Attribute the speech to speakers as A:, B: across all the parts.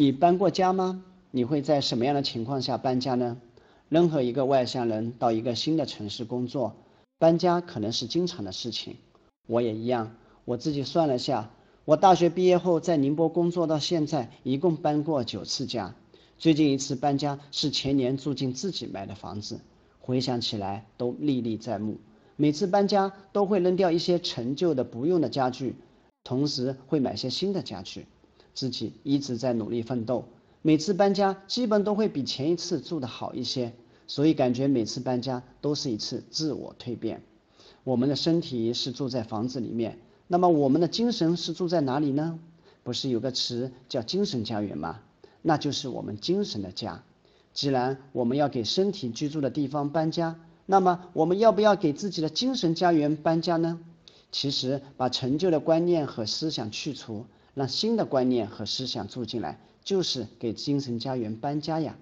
A: 你搬过家吗？你会在什么样的情况下搬家呢？任何一个外乡人到一个新的城市工作，搬家可能是经常的事情。我也一样，我自己算了下，我大学毕业后在宁波工作到现在，一共搬过九次家。最近一次搬家是前年住进自己买的房子，回想起来都历历在目。每次搬家都会扔掉一些陈旧的不用的家具，同时会买些新的家具。自己一直在努力奋斗，每次搬家基本都会比前一次住的好一些，所以感觉每次搬家都是一次自我蜕变。我们的身体是住在房子里面，那么我们的精神是住在哪里呢？不是有个词叫精神家园吗？那就是我们精神的家。既然我们要给身体居住的地方搬家，那么我们要不要给自己的精神家园搬家呢？其实，把陈旧的观念和思想去除，让新的观念和思想住进来，就是给精神家园搬家呀。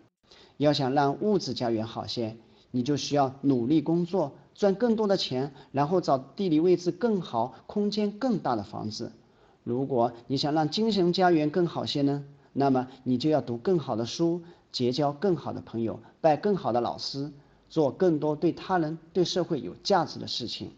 A: 要想让物质家园好些，你就需要努力工作，赚更多的钱，然后找地理位置更好、空间更大的房子。如果你想让精神家园更好些呢？那么你就要读更好的书，结交更好的朋友，拜更好的老师，做更多对他人、对社会有价值的事情。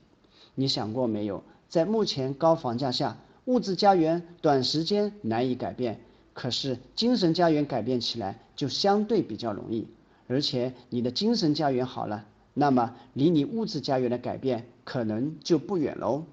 A: 你想过没有？在目前高房价下，物质家园短时间难以改变，可是精神家园改变起来就相对比较容易。而且你的精神家园好了，那么离你物质家园的改变可能就不远喽。